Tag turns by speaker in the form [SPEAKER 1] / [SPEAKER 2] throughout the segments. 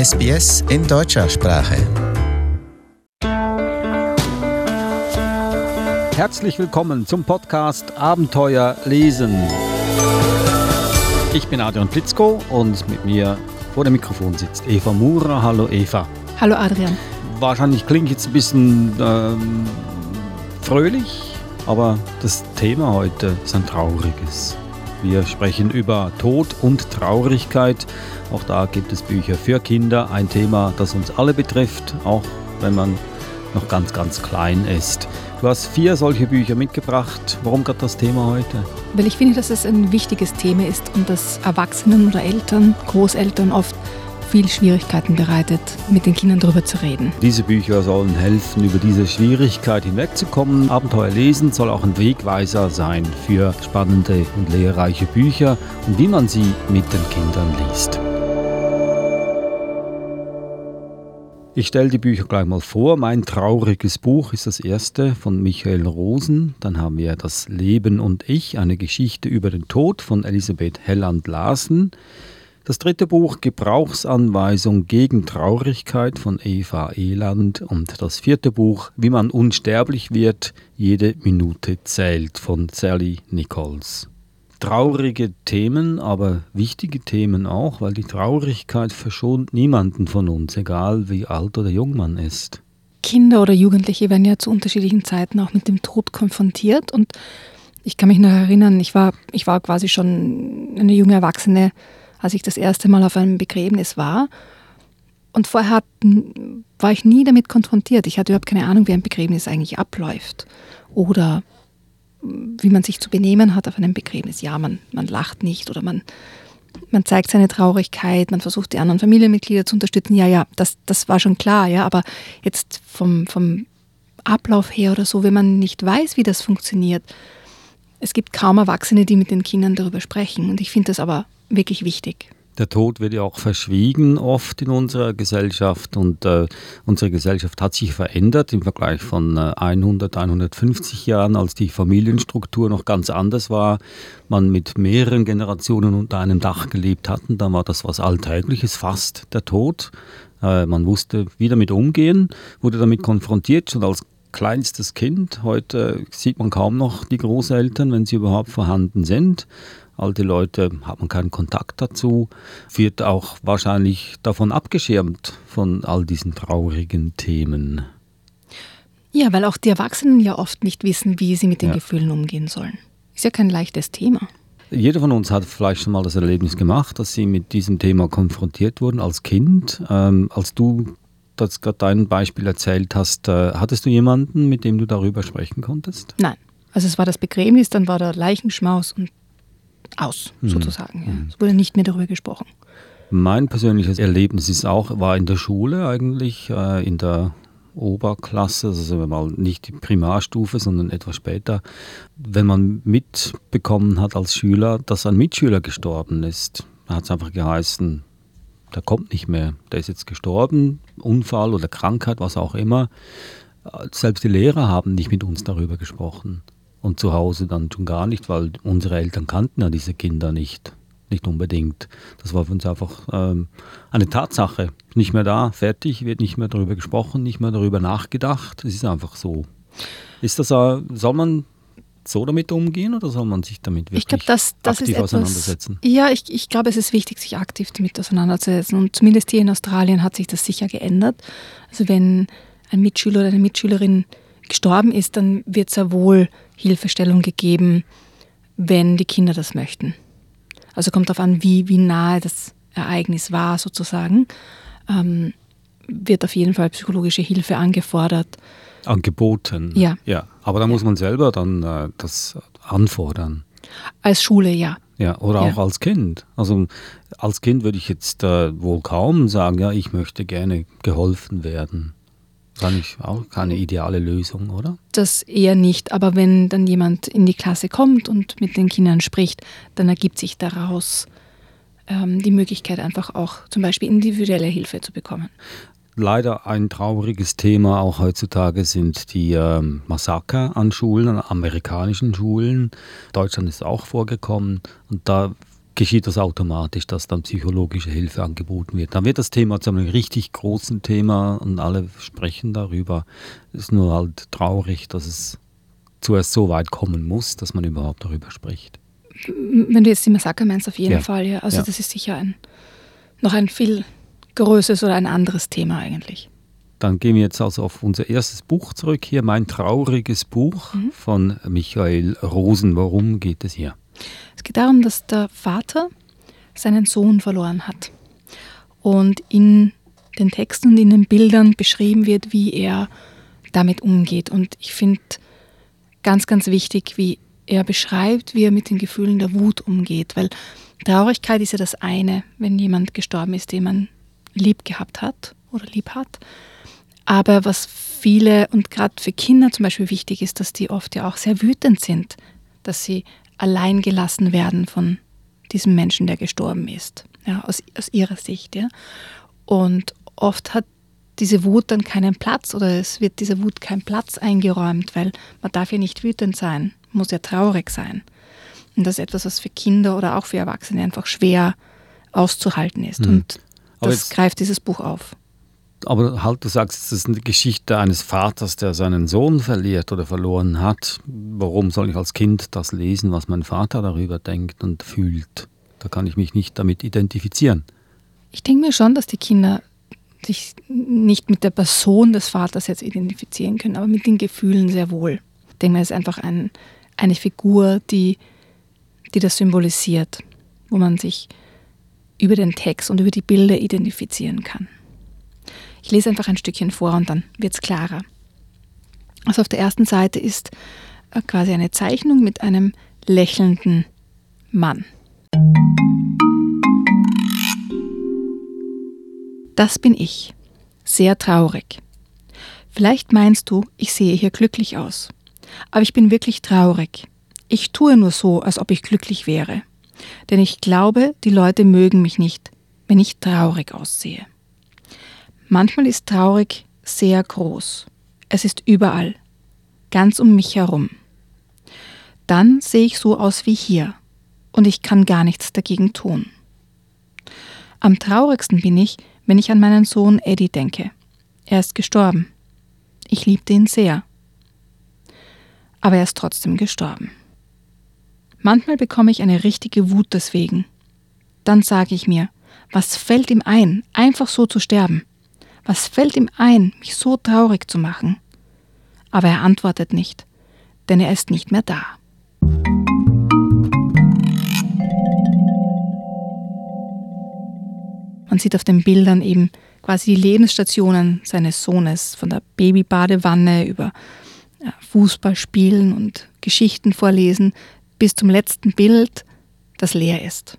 [SPEAKER 1] SBS in deutscher Sprache.
[SPEAKER 2] Herzlich willkommen zum Podcast Abenteuer lesen. Ich bin Adrian Plitzko und mit mir vor dem Mikrofon sitzt Eva Murer. Hallo Eva.
[SPEAKER 3] Hallo Adrian.
[SPEAKER 2] Wahrscheinlich klingt jetzt ein bisschen ähm, fröhlich, aber das Thema heute ist ein trauriges. Wir sprechen über Tod und Traurigkeit. Auch da gibt es Bücher für Kinder. Ein Thema, das uns alle betrifft, auch wenn man noch ganz, ganz klein ist. Du hast vier solche Bücher mitgebracht. Warum gerade das Thema heute?
[SPEAKER 3] Weil ich finde, dass es ein wichtiges Thema ist und dass Erwachsenen oder Eltern, Großeltern oft viel Schwierigkeiten bereitet, mit den Kindern darüber zu reden.
[SPEAKER 2] Diese Bücher sollen helfen, über diese Schwierigkeit hinwegzukommen. Abenteuer lesen soll auch ein Wegweiser sein für spannende und lehrreiche Bücher und wie man sie mit den Kindern liest. Ich stelle die Bücher gleich mal vor. Mein trauriges Buch ist das erste von Michael Rosen. Dann haben wir Das Leben und ich, eine Geschichte über den Tod von Elisabeth Helland Larsen. Das dritte Buch Gebrauchsanweisung gegen Traurigkeit von Eva Eland und das vierte Buch Wie man unsterblich wird, jede Minute zählt von Sally Nichols. Traurige Themen, aber wichtige Themen auch, weil die Traurigkeit verschont niemanden von uns, egal wie alt oder jung man ist.
[SPEAKER 3] Kinder oder Jugendliche werden ja zu unterschiedlichen Zeiten auch mit dem Tod konfrontiert und ich kann mich noch erinnern, ich war, ich war quasi schon eine junge Erwachsene, als ich das erste Mal auf einem Begräbnis war. Und vorher hat, war ich nie damit konfrontiert. Ich hatte überhaupt keine Ahnung, wie ein Begräbnis eigentlich abläuft. Oder wie man sich zu benehmen hat auf einem Begräbnis. Ja, man, man lacht nicht oder man, man zeigt seine Traurigkeit, man versucht die anderen Familienmitglieder zu unterstützen. Ja, ja, das, das war schon klar, ja, aber jetzt vom, vom Ablauf her oder so, wenn man nicht weiß, wie das funktioniert, es gibt kaum Erwachsene, die mit den Kindern darüber sprechen. Und ich finde das aber wirklich wichtig.
[SPEAKER 2] Der Tod wird ja auch verschwiegen oft in unserer Gesellschaft und äh, unsere Gesellschaft hat sich verändert im Vergleich von äh, 100, 150 Jahren, als die Familienstruktur noch ganz anders war, man mit mehreren Generationen unter einem Dach gelebt hatten, dann war das was Alltägliches, fast der Tod. Äh, man wusste, wie damit umgehen, wurde damit konfrontiert, schon als kleinstes Kind. Heute sieht man kaum noch die Großeltern, wenn sie überhaupt vorhanden sind. Alte Leute hat man keinen Kontakt dazu, wird auch wahrscheinlich davon abgeschirmt von all diesen traurigen Themen.
[SPEAKER 3] Ja, weil auch die Erwachsenen ja oft nicht wissen, wie sie mit den ja. Gefühlen umgehen sollen. Ist ja kein leichtes Thema.
[SPEAKER 2] Jeder von uns hat vielleicht schon mal das Erlebnis gemacht, dass sie mit diesem Thema konfrontiert wurden als Kind. Ähm, als du das gerade dein Beispiel erzählt hast, äh, hattest du jemanden, mit dem du darüber sprechen konntest?
[SPEAKER 3] Nein. Also es war das Begräbnis, dann war der Leichenschmaus und aus, mhm. sozusagen. Ja. Mhm. Es wurde nicht mehr darüber gesprochen.
[SPEAKER 2] Mein persönliches Erlebnis ist auch, war in der Schule eigentlich, äh, in der Oberklasse, also mal nicht die Primarstufe, sondern etwas später, wenn man mitbekommen hat als Schüler, dass ein Mitschüler gestorben ist, da hat es einfach geheißen, der kommt nicht mehr, der ist jetzt gestorben, Unfall oder Krankheit, was auch immer. Selbst die Lehrer haben nicht mit uns darüber gesprochen und zu Hause dann schon gar nicht, weil unsere Eltern kannten ja diese Kinder nicht, nicht unbedingt. Das war für uns einfach ähm, eine Tatsache. Nicht mehr da, fertig, wird nicht mehr darüber gesprochen, nicht mehr darüber nachgedacht. Es ist einfach so. Ist das, äh, soll man so damit umgehen oder soll man sich damit wirklich
[SPEAKER 3] ich glaub, das, das
[SPEAKER 2] aktiv
[SPEAKER 3] etwas,
[SPEAKER 2] auseinandersetzen?
[SPEAKER 3] Ja, ich, ich glaube, es ist wichtig, sich aktiv damit auseinanderzusetzen. Und zumindest hier in Australien hat sich das sicher geändert. Also wenn ein Mitschüler oder eine Mitschülerin gestorben ist, dann wird sehr wohl Hilfestellung gegeben, wenn die Kinder das möchten. Also kommt darauf an, wie, wie nahe das Ereignis war sozusagen. Ähm, wird auf jeden Fall psychologische Hilfe angefordert.
[SPEAKER 2] Angeboten.
[SPEAKER 3] Ja.
[SPEAKER 2] ja. Aber da muss man selber dann äh, das anfordern.
[SPEAKER 3] Als Schule, ja.
[SPEAKER 2] Ja, oder ja. auch als Kind. Also als Kind würde ich jetzt äh, wohl kaum sagen, ja, ich möchte gerne geholfen werden. Wahrscheinlich auch keine ideale Lösung, oder?
[SPEAKER 3] Das eher nicht, aber wenn dann jemand in die Klasse kommt und mit den Kindern spricht, dann ergibt sich daraus ähm, die Möglichkeit, einfach auch zum Beispiel individuelle Hilfe zu bekommen.
[SPEAKER 2] Leider ein trauriges Thema auch heutzutage sind die ähm, Massaker an Schulen, an amerikanischen Schulen. Deutschland ist auch vorgekommen und da geschieht das automatisch, dass dann psychologische Hilfe angeboten wird. Dann wird das Thema zu einem richtig großen Thema und alle sprechen darüber. Es ist nur halt traurig, dass es zuerst so weit kommen muss, dass man überhaupt darüber spricht.
[SPEAKER 3] Wenn du jetzt die Massaker meinst, auf jeden
[SPEAKER 2] Ja.
[SPEAKER 3] Fall, ja. Also
[SPEAKER 2] Ja.
[SPEAKER 3] das ist sicher ein, noch ein viel größeres oder ein anderes Thema eigentlich.
[SPEAKER 2] Dann gehen wir jetzt also auf unser erstes Buch zurück. Hier mein trauriges Buch von Michael Rosen. Worum geht es hier?
[SPEAKER 3] Es geht darum, dass der Vater seinen Sohn verloren hat. Und in den Texten und in den Bildern beschrieben wird, wie er damit umgeht. Und ich finde ganz, ganz wichtig, wie er beschreibt, wie er mit den Gefühlen der Wut umgeht. Weil Traurigkeit ist ja das eine, wenn jemand gestorben ist, den man lieb gehabt hat oder lieb hat. Aber was viele und gerade für Kinder zum Beispiel wichtig ist, dass die oft ja auch sehr wütend sind, dass sie allein gelassen werden von diesem Menschen, der gestorben ist, ja, aus, aus ihrer Sicht. Ja. Und oft hat diese Wut dann keinen Platz oder es wird dieser Wut kein Platz eingeräumt, weil man darf ja nicht wütend sein, muss ja traurig sein. Und das ist etwas, was für Kinder oder auch für Erwachsene einfach schwer auszuhalten ist.
[SPEAKER 2] Hm.
[SPEAKER 3] Und
[SPEAKER 2] Aber
[SPEAKER 3] das
[SPEAKER 2] jetzt-
[SPEAKER 3] greift dieses Buch auf.
[SPEAKER 2] Aber halt, du sagst, es ist eine Geschichte eines Vaters, der seinen Sohn verliert oder verloren hat. Warum soll ich als Kind das lesen, was mein Vater darüber denkt und fühlt? Da kann ich mich nicht damit identifizieren.
[SPEAKER 3] Ich denke mir schon, dass die Kinder sich nicht mit der Person des Vaters jetzt identifizieren können, aber mit den Gefühlen sehr wohl. Ich denke mir, es ist einfach ein, eine Figur, die, die das symbolisiert, wo man sich über den Text und über die Bilder identifizieren kann. Ich lese einfach ein Stückchen vor und dann wird es klarer. Also auf der ersten Seite ist äh, quasi eine Zeichnung mit einem lächelnden Mann. Das bin ich. Sehr traurig. Vielleicht meinst du, ich sehe hier glücklich aus. Aber ich bin wirklich traurig. Ich tue nur so, als ob ich glücklich wäre. Denn ich glaube, die Leute mögen mich nicht, wenn ich traurig aussehe. Manchmal ist traurig sehr groß. Es ist überall, ganz um mich herum. Dann sehe ich so aus wie hier und ich kann gar nichts dagegen tun. Am traurigsten bin ich, wenn ich an meinen Sohn Eddie denke. Er ist gestorben. Ich liebte ihn sehr. Aber er ist trotzdem gestorben. Manchmal bekomme ich eine richtige Wut deswegen. Dann sage ich mir, was fällt ihm ein, einfach so zu sterben? Was fällt ihm ein, mich so traurig zu machen? Aber er antwortet nicht, denn er ist nicht mehr da. Man sieht auf den Bildern eben quasi die Lebensstationen seines Sohnes, von der Babybadewanne über ja, Fußballspielen und Geschichten vorlesen bis zum letzten Bild, das leer ist,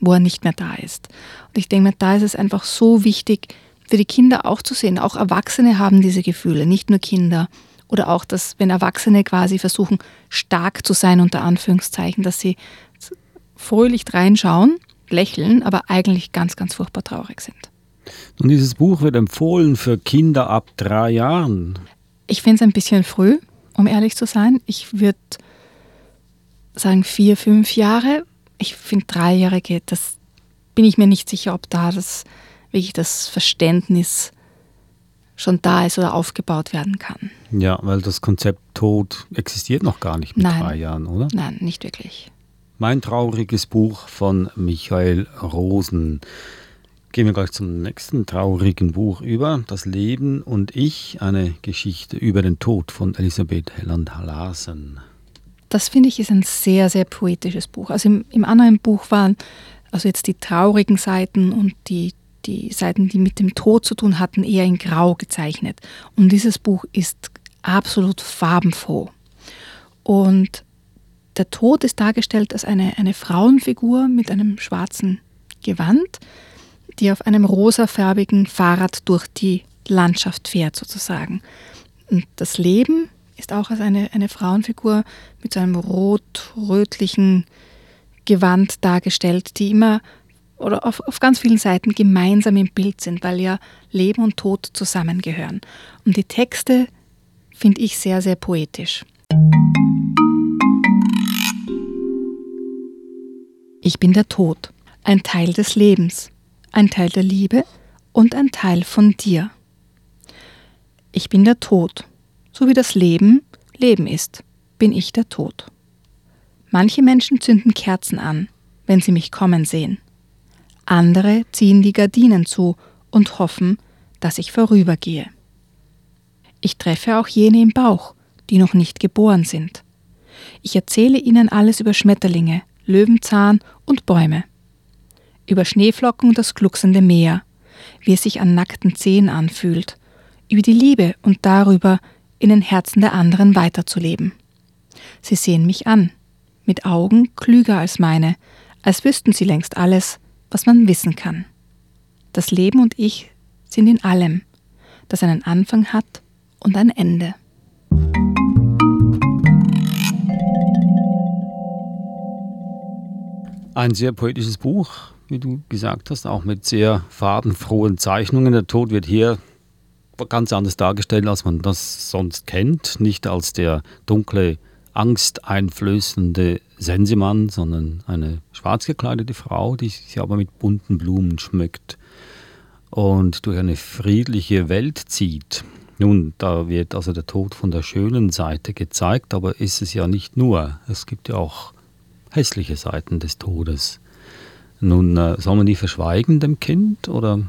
[SPEAKER 3] wo er nicht mehr da ist. Und ich denke mir, da ist es einfach so wichtig, für die Kinder auch zu sehen. Auch Erwachsene haben diese Gefühle, nicht nur Kinder. Oder auch, dass wenn Erwachsene quasi versuchen, stark zu sein, unter Anführungszeichen, dass sie fröhlich reinschauen, lächeln, aber eigentlich ganz, ganz furchtbar traurig sind.
[SPEAKER 2] Und dieses Buch wird empfohlen für Kinder ab drei Jahren.
[SPEAKER 3] Ich finde es ein bisschen früh, um ehrlich zu sein. Ich würde sagen vier, fünf Jahre. Ich finde Dreijährige, das bin ich mir nicht sicher, ob da das wirklich das Verständnis schon da ist oder aufgebaut werden kann.
[SPEAKER 2] Ja, weil das Konzept Tod existiert noch gar nicht mit
[SPEAKER 3] Nein.
[SPEAKER 2] drei Jahren, oder?
[SPEAKER 3] Nein, nicht wirklich.
[SPEAKER 2] Mein trauriges Buch von Michael Rosen. Gehen wir gleich zum nächsten traurigen Buch über. Das Leben und ich, eine Geschichte über den Tod von Elisabeth Helland-Larsen.
[SPEAKER 3] Das finde ich ist ein sehr, sehr poetisches Buch. Also im, im anderen Buch waren also jetzt die traurigen Seiten und die, die Seiten, die mit dem Tod zu tun hatten, eher in Grau gezeichnet. Und dieses Buch ist absolut farbenfroh. Und der Tod ist dargestellt als eine, eine Frauenfigur mit einem schwarzen Gewand, die auf einem rosafärbigen Fahrrad durch die Landschaft fährt sozusagen. Und das Leben ist auch als eine, eine Frauenfigur mit so einem rot-rötlichen Gewand dargestellt, die immer oder auf, auf ganz vielen Seiten gemeinsam im Bild sind, weil ja Leben und Tod zusammengehören. Und die Texte finde ich sehr, sehr Ich bin der Tod, ein Teil des Lebens, ein Teil der Liebe und ein Teil von dir. Ich bin der Tod, so wie das Leben Leben ist, bin ich der Tod. Manche Menschen zünden Kerzen an, wenn sie mich kommen sehen. Andere ziehen die Gardinen zu und hoffen, dass ich vorübergehe. Ich treffe auch jene im Bauch, die noch nicht geboren sind. Ich erzähle ihnen alles über Schmetterlinge, Löwenzahn und Bäume. Über Schneeflocken und das glucksende Meer, wie es sich an nackten Zehen anfühlt, über die Liebe und darüber, in den Herzen der anderen weiterzuleben. Sie sehen mich an, mit Augen klüger als meine, als wüssten sie längst alles, was man wissen kann. Das Leben und ich sind in allem, das einen Anfang hat und ein Ende.
[SPEAKER 2] Ein sehr poetisches Buch, wie du gesagt hast, auch mit sehr farbenfrohen Zeichnungen. Der Tod wird hier ganz anders dargestellt, als man das sonst kennt. Nicht als der dunkle, angsteinflößende Sensemann, sondern eine schwarz gekleidete Frau, die sich aber mit bunten Blumen schmückt und durch eine friedliche Welt zieht. Nun, da wird also der Tod von der schönen Seite gezeigt, aber ist es ja nicht nur. Es gibt ja auch hässliche Seiten des Todes. Nun, äh, soll man die verschweigen dem Kind oder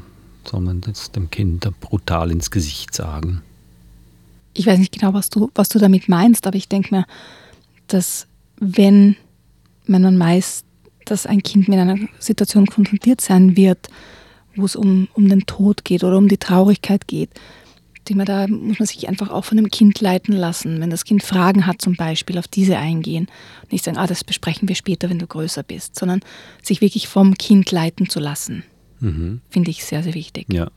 [SPEAKER 2] soll man das dem Kind brutal ins Gesicht sagen?
[SPEAKER 3] Ich weiß nicht genau, was du, was du damit meinst, aber ich denke mir, dass wenn, man weiß, dass ein Kind mit einer Situation konfrontiert sein wird, wo es um, um den Tod geht oder um die Traurigkeit geht, denke da muss man sich einfach auch von dem Kind leiten lassen. Wenn das Kind Fragen hat zum Beispiel, auf diese eingehen. Nicht sagen, ah, das besprechen wir später, wenn du größer bist, sondern sich wirklich vom Kind leiten zu lassen. Mhm. Finde ich sehr, sehr wichtig.
[SPEAKER 2] Ja.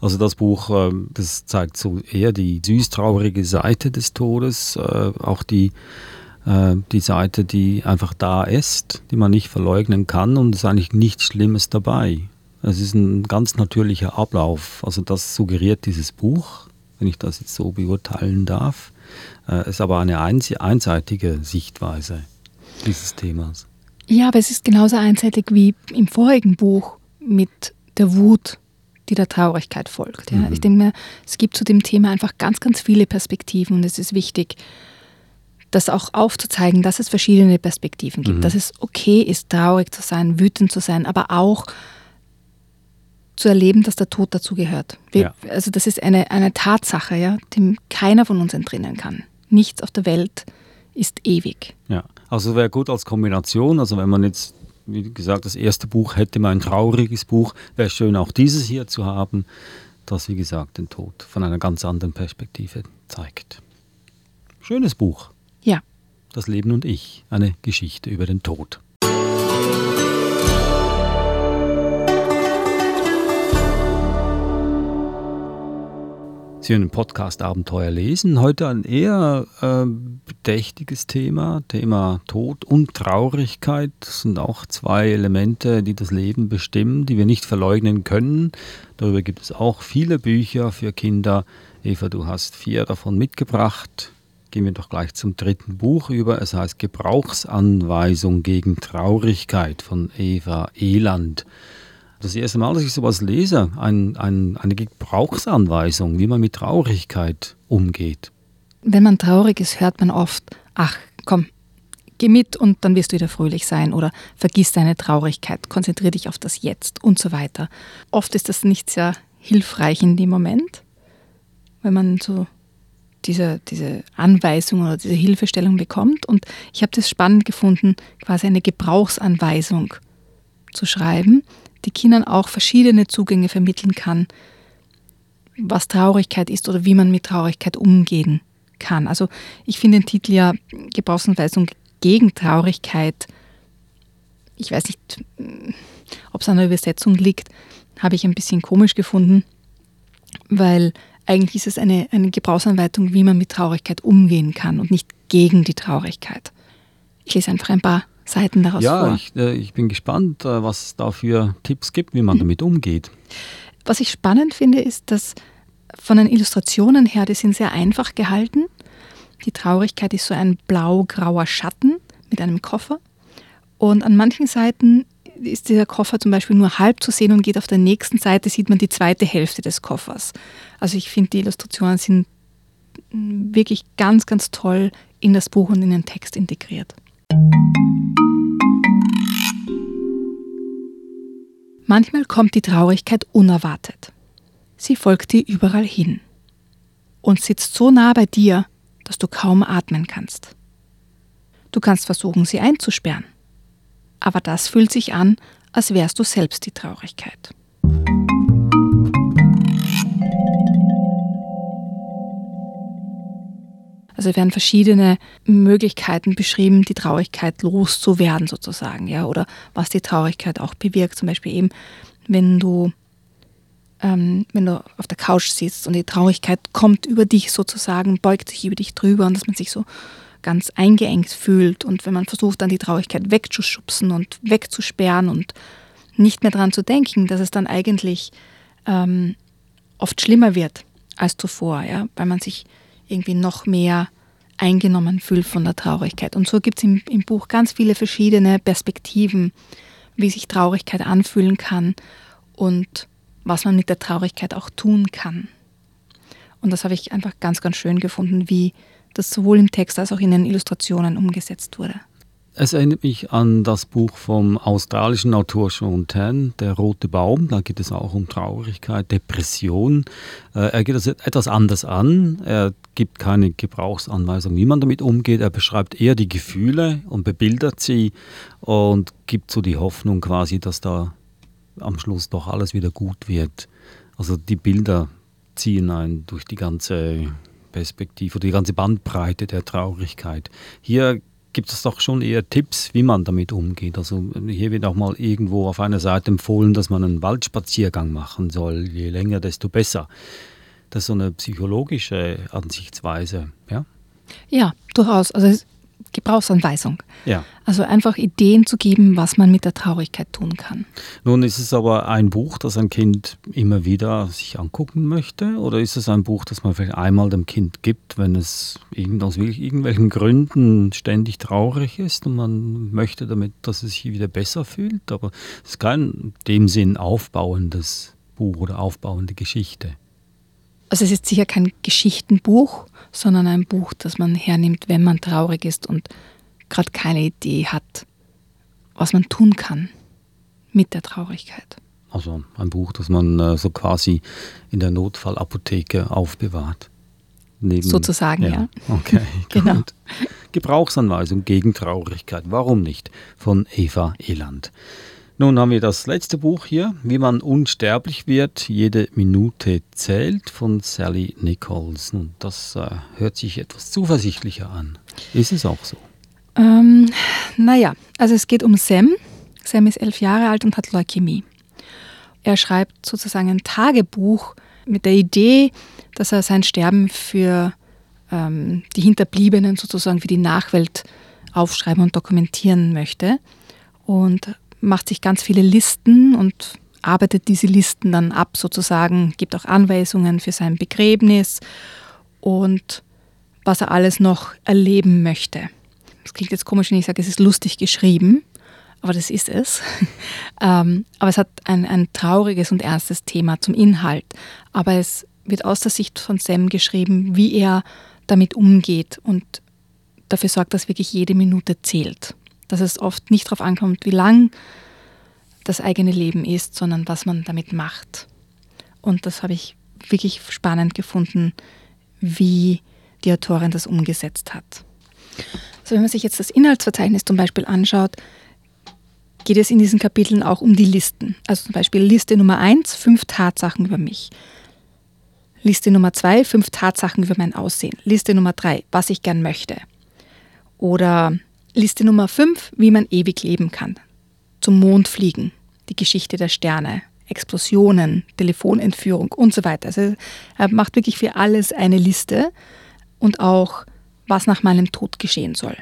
[SPEAKER 2] Also das Buch, ähm, das zeigt so eher die süß-traurige Seite des Todes, äh, auch die, äh, die Seite, die einfach da ist, die man nicht verleugnen kann und es ist eigentlich nichts Schlimmes dabei. Es ist ein ganz natürlicher Ablauf. Also das suggeriert dieses Buch, wenn ich das jetzt so beurteilen darf. Es äh, ist aber eine einseitige Sichtweise dieses Themas.
[SPEAKER 3] Ja, aber es ist genauso einseitig wie im vorigen Buch mit der Wut, die der Traurigkeit folgt. Ja. Mhm. Ich denke mir, es gibt zu dem Thema einfach ganz, ganz viele Perspektiven und es ist wichtig, das auch aufzuzeigen, dass es verschiedene Perspektiven gibt, mhm. dass es okay ist, traurig zu sein, wütend zu sein, aber auch zu erleben, dass der Tod dazugehört. Ja. Also das ist eine, eine Tatsache, ja, dem keiner von uns entrinnen kann. Nichts auf der Welt ist ewig.
[SPEAKER 2] Ja, also wäre gut als Kombination, also wenn man jetzt wie gesagt, das erste Buch hätte mal ein trauriges Buch. Wäre schön, auch dieses hier zu haben, das, wie gesagt, den Tod von einer ganz anderen Perspektive zeigt. Schönes Buch.
[SPEAKER 3] Ja.
[SPEAKER 2] Das Leben und ich, eine Geschichte über den Tod. Sie hören Podcast Abenteuer lesen. Heute ein eher äh, bedächtiges Thema, Thema Tod und Traurigkeit. Das sind auch zwei Elemente, die das Leben bestimmen, die wir nicht verleugnen können. Darüber gibt es auch viele Bücher für Kinder. Eva, du hast vier davon mitgebracht. Gehen wir doch gleich zum dritten Buch über. Es heißt Gebrauchsanweisung gegen Traurigkeit von Eva Eland das erste Mal, dass ich sowas lese, ein, ein, eine Gebrauchsanweisung, wie man mit Traurigkeit umgeht.
[SPEAKER 3] Wenn man traurig ist, hört man oft, ach komm, geh mit und dann wirst du wieder fröhlich sein oder vergiss deine Traurigkeit, konzentriere dich auf das Jetzt und so weiter. Oft ist das nicht sehr hilfreich in dem Moment, wenn man so diese, diese Anweisung oder diese Hilfestellung bekommt. Und ich habe das spannend gefunden, quasi eine Gebrauchsanweisung zu schreiben, die Kindern auch verschiedene Zugänge vermitteln kann, was Traurigkeit ist oder wie man mit Traurigkeit umgehen kann. Also ich finde den Titel ja Gebrauchsanweisung gegen Traurigkeit. Ich weiß nicht, ob es an der Übersetzung liegt, habe ich ein bisschen komisch gefunden, weil eigentlich ist es eine, eine Gebrauchsanleitung, wie man mit Traurigkeit umgehen kann und nicht gegen die Traurigkeit. Ich lese einfach ein paar Seiten daraus
[SPEAKER 2] ja,
[SPEAKER 3] vor.
[SPEAKER 2] Ja, ich, äh, ich, bin gespannt, äh, was es da für Tipps gibt, wie man mhm. damit umgeht.
[SPEAKER 3] Was ich spannend finde, ist, dass von den Illustrationen her, die sind sehr einfach gehalten. Die Traurigkeit ist so ein blau-grauer Schatten mit einem Koffer. Und an manchen Seiten ist dieser Koffer zum Beispiel nur halb zu sehen und geht auf der nächsten Seite, sieht man die zweite Hälfte des Koffers. Also ich finde, die Illustrationen sind wirklich ganz, ganz toll in das Buch und in den Text integriert. Manchmal kommt die Traurigkeit unerwartet. Sie folgt dir überall hin und sitzt so nah bei dir, dass du kaum atmen kannst. Du kannst versuchen, sie einzusperren, aber das fühlt sich an, als wärst du selbst die Traurigkeit. Also werden verschiedene Möglichkeiten beschrieben, die Traurigkeit loszuwerden sozusagen, ja, oder was die Traurigkeit auch bewirkt. Zum Beispiel eben, wenn du, ähm, wenn du auf der Couch sitzt und die Traurigkeit kommt über dich sozusagen, beugt sich über dich drüber und dass man sich so ganz eingeengt fühlt und wenn man versucht, dann die Traurigkeit wegzuschubsen und wegzusperren und nicht mehr daran zu denken, dass es dann eigentlich ähm, oft schlimmer wird als zuvor, ja, weil man sich irgendwie noch mehr eingenommen fühlt von der Traurigkeit. Und so gibt es im, im Buch ganz viele verschiedene Perspektiven, wie sich Traurigkeit anfühlen kann und was man mit der Traurigkeit auch tun kann. Und das habe ich einfach ganz, ganz schön gefunden, wie das sowohl im Text als auch in den Illustrationen umgesetzt wurde.
[SPEAKER 2] Es erinnert mich an das Buch vom australischen Autor Sean Tan, Der rote Baum. Da geht es auch um Traurigkeit, Depression. Äh, er geht das etwas anders an. Er gibt keine Gebrauchsanweisung, wie man damit umgeht. Er beschreibt eher die Gefühle und bebildert sie und gibt so die Hoffnung quasi, dass da am Schluss doch alles wieder gut wird. Also die Bilder ziehen einen durch die ganze Perspektive oder die ganze Bandbreite der Traurigkeit. Hier gibt es doch schon eher Tipps, wie man damit umgeht. Also hier wird auch mal irgendwo auf einer Seite empfohlen, dass man einen Waldspaziergang machen soll. Je länger, desto besser. Das ist so eine psychologische Ansichtsweise, ja?
[SPEAKER 3] Ja, durchaus. Also Gebrauchsanweisung.
[SPEAKER 2] Ja.
[SPEAKER 3] Also einfach Ideen zu geben, was man mit der Traurigkeit tun kann.
[SPEAKER 2] Nun ist es aber ein Buch, das ein Kind immer wieder sich angucken möchte, oder ist es ein Buch, das man vielleicht einmal dem Kind gibt, wenn es aus irgendwelchen Gründen ständig traurig ist und man möchte damit, dass es sich wieder besser fühlt, aber es ist kein in dem Sinn aufbauendes Buch oder aufbauende Geschichte.
[SPEAKER 3] Also es ist sicher kein Geschichtenbuch, sondern ein Buch, das man hernimmt, wenn man traurig ist und gerade keine Idee hat, was man tun kann mit der Traurigkeit.
[SPEAKER 2] Also ein Buch, das man äh, so quasi in der Notfallapotheke aufbewahrt.
[SPEAKER 3] Neben, Sozusagen, ja. ja.
[SPEAKER 2] Okay, genau. Gebrauchsanweisung gegen Traurigkeit. Warum nicht? Von Eva Eland. Nun haben wir das letzte Buch hier, Wie man unsterblich wird, jede Minute zählt, von Sally Nichols. Nun, das äh, hört sich etwas zuversichtlicher an. Ist es auch so?
[SPEAKER 3] Ähm, naja, also es geht um Sam. Sam ist elf Jahre alt und hat Leukämie. Er schreibt sozusagen ein Tagebuch mit der Idee, dass er sein Sterben für ähm, die Hinterbliebenen sozusagen für die Nachwelt aufschreiben und dokumentieren möchte. Und macht sich ganz viele Listen und arbeitet diese Listen dann ab sozusagen, gibt auch Anweisungen für sein Begräbnis und was er alles noch erleben möchte. Das klingt jetzt komisch, wenn ich sage, es ist lustig geschrieben, aber das ist es. Ähm, aber es hat ein, ein trauriges und ernstes Thema zum Inhalt. Aber es wird aus der Sicht von Sam geschrieben, wie er damit umgeht und dafür sorgt, dass wirklich jede Minute zählt dass es oft nicht darauf ankommt, wie lang das eigene Leben ist, sondern was man damit macht. Und das habe ich wirklich spannend gefunden, wie die Autorin das umgesetzt hat. Also wenn man sich jetzt das Inhaltsverzeichnis zum Beispiel anschaut, geht es in diesen Kapiteln auch um die Listen. Also zum Beispiel Liste Nummer 1, fünf Tatsachen über mich. Liste Nummer 2, fünf Tatsachen über mein Aussehen. Liste Nummer 3, was ich gern möchte. Oder Liste Nummer 5, wie man ewig leben kann. Zum Mond fliegen, die Geschichte der Sterne, Explosionen, Telefonentführung und so weiter. Also er macht wirklich für alles eine Liste und auch, was nach meinem Tod geschehen soll.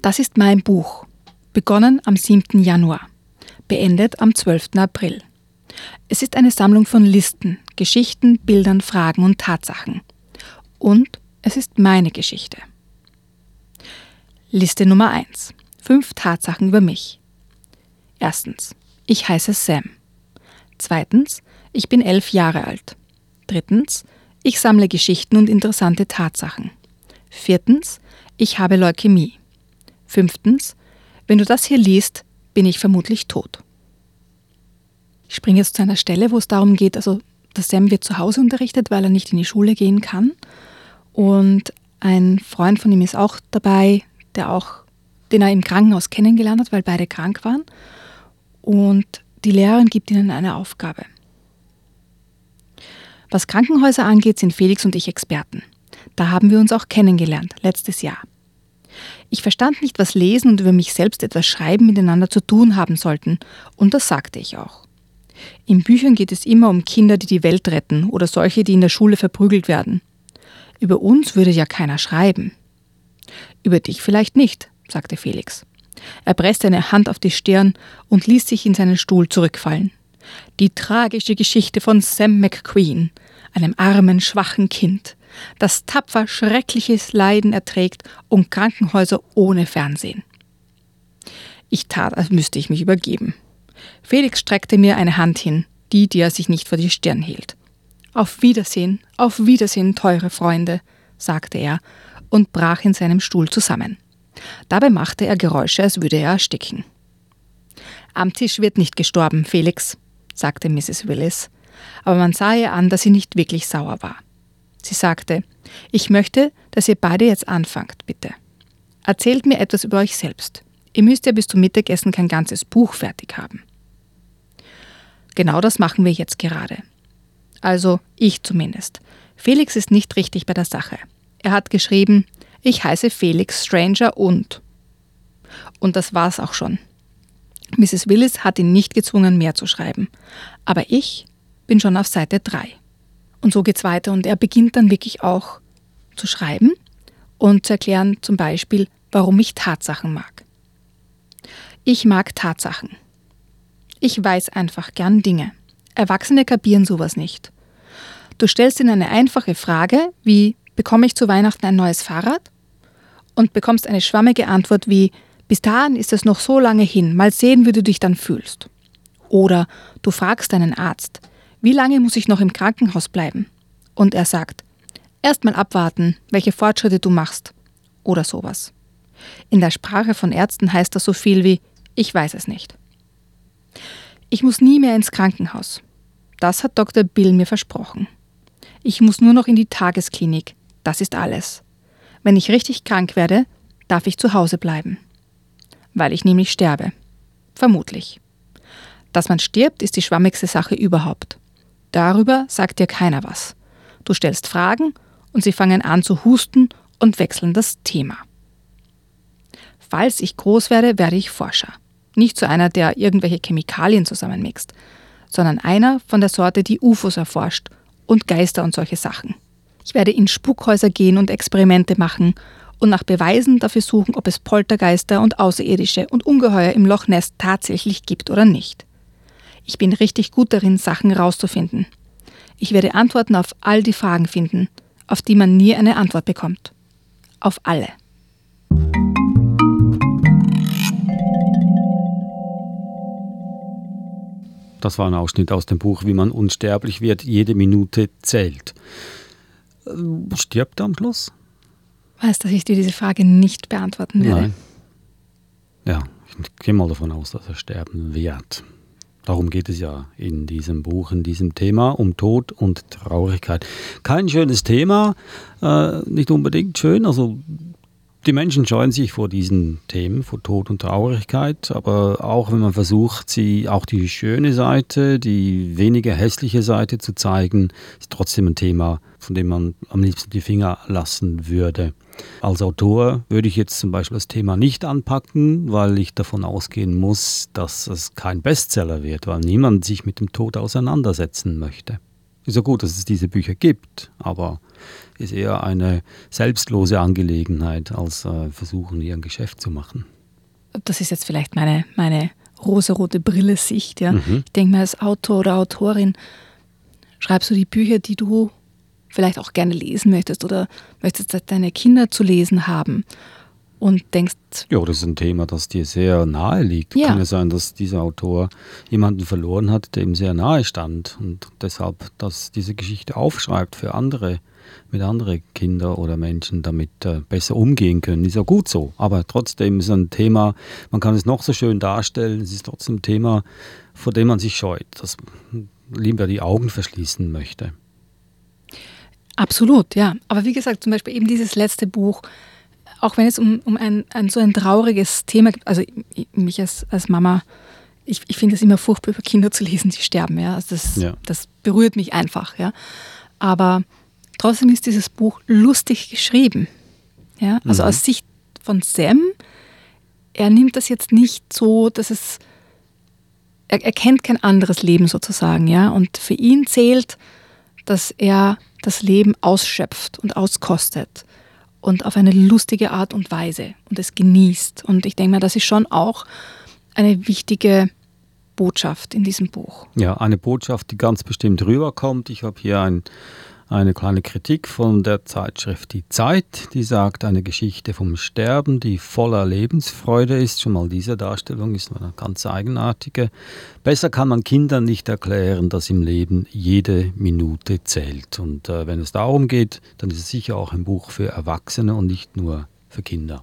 [SPEAKER 3] Das ist mein Buch, begonnen am 7. Januar, beendet am 12. April. Es ist eine Sammlung von Listen, Geschichten, Bildern, Fragen und Tatsachen – und es ist meine Geschichte. Liste Nummer 1. Fünf Tatsachen über mich. Erstens. Ich heiße Sam. Zweitens. Ich bin elf Jahre alt. Drittens. Ich sammle Geschichten und interessante Tatsachen. Viertens. Ich habe Leukämie. Fünftens. Wenn du das hier liest, bin ich vermutlich tot. Ich springe jetzt zu einer Stelle, wo es darum geht, also der Sam wird zu Hause unterrichtet, weil er nicht in die Schule gehen kann. Und ein Freund von ihm ist auch dabei, der auch, den er im Krankenhaus kennengelernt hat, weil beide krank waren. Und die Lehrerin gibt ihnen eine Aufgabe. Was Krankenhäuser angeht, sind Felix und ich Experten. Da haben wir uns auch kennengelernt, letztes Jahr. Ich verstand nicht, was Lesen und über mich selbst etwas Schreiben miteinander zu tun haben sollten, und das sagte ich auch. In Büchern geht es immer um Kinder, die die Welt retten oder solche, die in der Schule verprügelt werden. Über uns würde ja keiner schreiben. Über dich vielleicht nicht, sagte Felix. Er presste eine Hand auf die Stirn und ließ sich in seinen Stuhl zurückfallen. Die tragische Geschichte von Sam McQueen, einem armen, schwachen Kind, das tapfer schreckliches Leiden erträgt und Krankenhäuser ohne Fernsehen. Ich tat, als müsste ich mich übergeben. Felix streckte mir eine Hand hin, die, die er sich nicht vor die Stirn hielt. Auf Wiedersehen, auf Wiedersehen, teure Freunde, sagte er und brach in seinem Stuhl zusammen. Dabei machte er Geräusche, als würde er ersticken. Am Tisch wird nicht gestorben, Felix, sagte Mrs. Willis, aber man sah ihr an, dass sie nicht wirklich sauer war. Sie sagte, ich möchte, dass ihr beide jetzt anfangt, bitte. Erzählt mir etwas über euch selbst. Ihr müsst ja bis zum Mittagessen kein ganzes Buch fertig haben. Genau das machen wir jetzt gerade. Also ich zumindest. Felix ist nicht richtig bei der Sache. Er hat geschrieben, ich heiße Felix Stranger und. Und das war's auch schon. Mrs. Willis hat ihn nicht gezwungen, mehr zu schreiben. Aber ich bin schon auf Seite 3. Und so geht's weiter. Und er beginnt dann wirklich auch zu schreiben und zu erklären, zum Beispiel, warum ich Tatsachen mag. Ich mag Tatsachen. Ich weiß einfach gern Dinge. Erwachsene kapieren sowas nicht. Du stellst ihnen eine einfache Frage wie bekomme ich zu Weihnachten ein neues Fahrrad? Und bekommst eine schwammige Antwort wie bis dahin ist es noch so lange hin, mal sehen, wie du dich dann fühlst. Oder du fragst deinen Arzt, wie lange muss ich noch im Krankenhaus bleiben? Und er sagt, erst mal abwarten, welche Fortschritte du machst. Oder sowas. In der Sprache von Ärzten heißt das so viel wie ich weiß es nicht. Ich muss nie mehr ins Krankenhaus. Das hat Dr. Bill mir versprochen. Ich muss nur noch in die Tagesklinik. Das ist alles. Wenn ich richtig krank werde, darf ich zu Hause bleiben. Weil ich nämlich sterbe. Vermutlich. Dass man stirbt, ist die schwammigste Sache überhaupt. Darüber sagt dir keiner was. Du stellst Fragen und sie fangen an zu husten und wechseln das Thema. Falls ich groß werde, werde ich Forscher. Nicht so einer, der irgendwelche Chemikalien zusammenmixt, sondern einer von der Sorte, die UFOs erforscht und Geister und solche Sachen. Ich werde in Spukhäuser gehen und Experimente machen und nach Beweisen dafür suchen, ob es Poltergeister und Außerirdische und Ungeheuer im Loch Ness tatsächlich gibt oder nicht. Ich bin richtig gut darin, Sachen rauszufinden. Ich werde Antworten auf all die Fragen finden, auf die man nie eine Antwort bekommt. Auf alle.
[SPEAKER 2] Das war ein Ausschnitt aus dem Buch Wie man unsterblich wird. Jede Minute zählt. Äh, stirbt er am Schluss?
[SPEAKER 3] Weißt, dass ich dir diese Frage nicht beantworten werde. Nein.
[SPEAKER 2] Ja, ich gehe mal davon aus, dass er sterben wird. Darum geht es ja in diesem Buch, in diesem Thema, um Tod und Traurigkeit. Kein schönes Thema, äh, nicht unbedingt schön. Also die Menschen scheuen sich vor diesen Themen, vor Tod und Traurigkeit, aber auch wenn man versucht, sie auch die schöne Seite, die weniger hässliche Seite zu zeigen, ist trotzdem ein Thema, von dem man am liebsten die Finger lassen würde. Als Autor würde ich jetzt zum Beispiel das Thema nicht anpacken, weil ich davon ausgehen muss, dass es kein Bestseller wird, weil niemand sich mit dem Tod auseinandersetzen möchte. Ist ja gut, dass es diese Bücher gibt, aber ist eher eine selbstlose Angelegenheit, als äh, versuchen, ihr ein Geschäft zu machen.
[SPEAKER 3] Das ist jetzt vielleicht meine, meine rosarote Brille-Sicht. Ja? Mhm. Ich denke mal, als Autor oder Autorin schreibst du die Bücher, die du vielleicht auch gerne lesen möchtest oder möchtest deine Kinder zu lesen haben. Und denkst.
[SPEAKER 2] Ja, das ist ein Thema, das dir sehr nahe liegt.
[SPEAKER 3] Ja.
[SPEAKER 2] Kann ja sein, dass dieser Autor jemanden verloren hat, der ihm sehr nahe stand und deshalb dass diese Geschichte aufschreibt für andere, mit anderen Kindern oder Menschen damit äh, besser umgehen können. Ist ja gut so. Aber trotzdem ist ein Thema, man kann es noch so schön darstellen, es ist trotzdem ein Thema, vor dem man sich scheut, das lieber die Augen verschließen möchte.
[SPEAKER 3] Absolut, ja. Aber wie gesagt, zum Beispiel eben dieses letzte Buch, auch wenn es um, um ein, ein so ein trauriges Thema gibt, also ich, mich als, als Mama, ich, ich finde es immer furchtbar, über Kinder zu lesen, die sterben, ja. Also das,
[SPEAKER 2] Ja.
[SPEAKER 3] das berührt mich einfach, ja. Aber trotzdem ist dieses Buch lustig geschrieben. Ja? Also
[SPEAKER 2] Mhm.
[SPEAKER 3] aus Sicht von Sam, er nimmt das jetzt nicht so, dass es er, er kennt kein anderes Leben sozusagen, ja. Und für ihn zählt, dass er das Leben ausschöpft und auskostet und auf eine lustige Art und Weise und es genießt. Und ich denke mal, das ist schon auch eine wichtige Botschaft in diesem Buch.
[SPEAKER 2] Ja, eine Botschaft, die ganz bestimmt rüberkommt. Ich habe hier ein, eine kleine Kritik von der Zeitschrift Die Zeit, die sagt, eine Geschichte vom Sterben, die voller Lebensfreude ist. Schon mal diese Darstellung ist eine ganz eigenartige. Besser kann man Kindern nicht erklären, dass im Leben jede Minute zählt. Und äh, wenn es darum geht, dann ist es sicher auch ein Buch für Erwachsene und nicht nur für Kinder.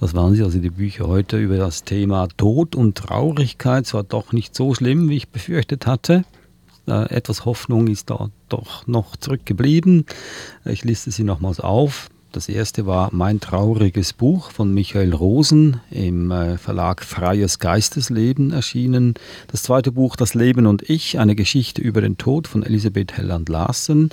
[SPEAKER 2] Das waren sie, also die Bücher heute über das Thema Tod und Traurigkeit. Es war doch nicht so schlimm, wie ich befürchtet hatte. Äh, etwas Hoffnung ist da doch noch zurückgeblieben. Ich liste sie nochmals auf. Das erste war Mein trauriges Buch von Michael Rosen im äh, Verlag Freies Geistesleben erschienen. Das zweite Buch Das Leben und ich, eine Geschichte über den Tod von Elisabeth Helland Larsen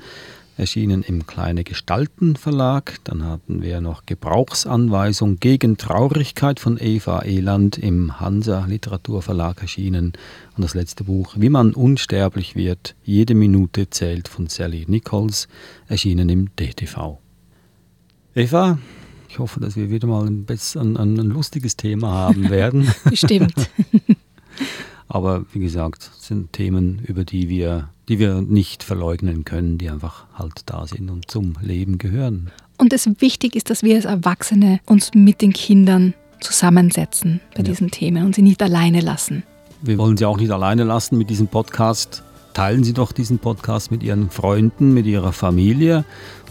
[SPEAKER 2] erschienen im Kleine Gestalten Verlag. Dann hatten wir noch Gebrauchsanweisung gegen Traurigkeit von Eva Eland im Hansa Literaturverlag erschienen. Und das letzte Buch Wie man unsterblich wird, jede Minute zählt von Sally Nichols, erschienen im DTV. Eva, ich hoffe, dass wir wieder mal ein, ein, ein lustiges Thema haben werden.
[SPEAKER 3] Bestimmt.
[SPEAKER 2] Aber wie gesagt, es sind Themen, über die wir, die wir nicht verleugnen können, die einfach halt da sind und zum Leben gehören.
[SPEAKER 3] Und es wichtig ist, dass wir als Erwachsene uns mit den Kindern zusammensetzen bei
[SPEAKER 2] Ja.
[SPEAKER 3] diesen Themen und sie nicht alleine lassen.
[SPEAKER 2] Wir wollen Sie auch nicht alleine lassen mit diesem Podcast. Teilen Sie doch diesen Podcast mit Ihren Freunden, mit Ihrer Familie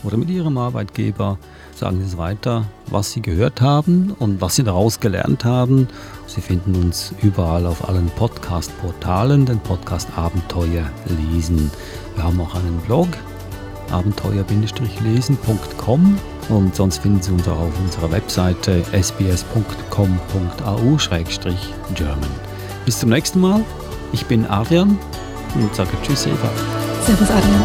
[SPEAKER 2] oder mit Ihrem Arbeitgeber. Sagen Sie es weiter, was Sie gehört haben und was Sie daraus gelernt haben. Sie finden uns überall auf allen Podcast-Portalen, den Podcast Abenteuer lesen. Wir haben auch einen Blog, abenteuer-lesen.com und sonst finden Sie uns auch auf unserer Webseite sbs.com.au-german. Bis zum nächsten Mal. Ich bin Adrian und sage Tschüss, Eva.
[SPEAKER 3] Servus, Adrian.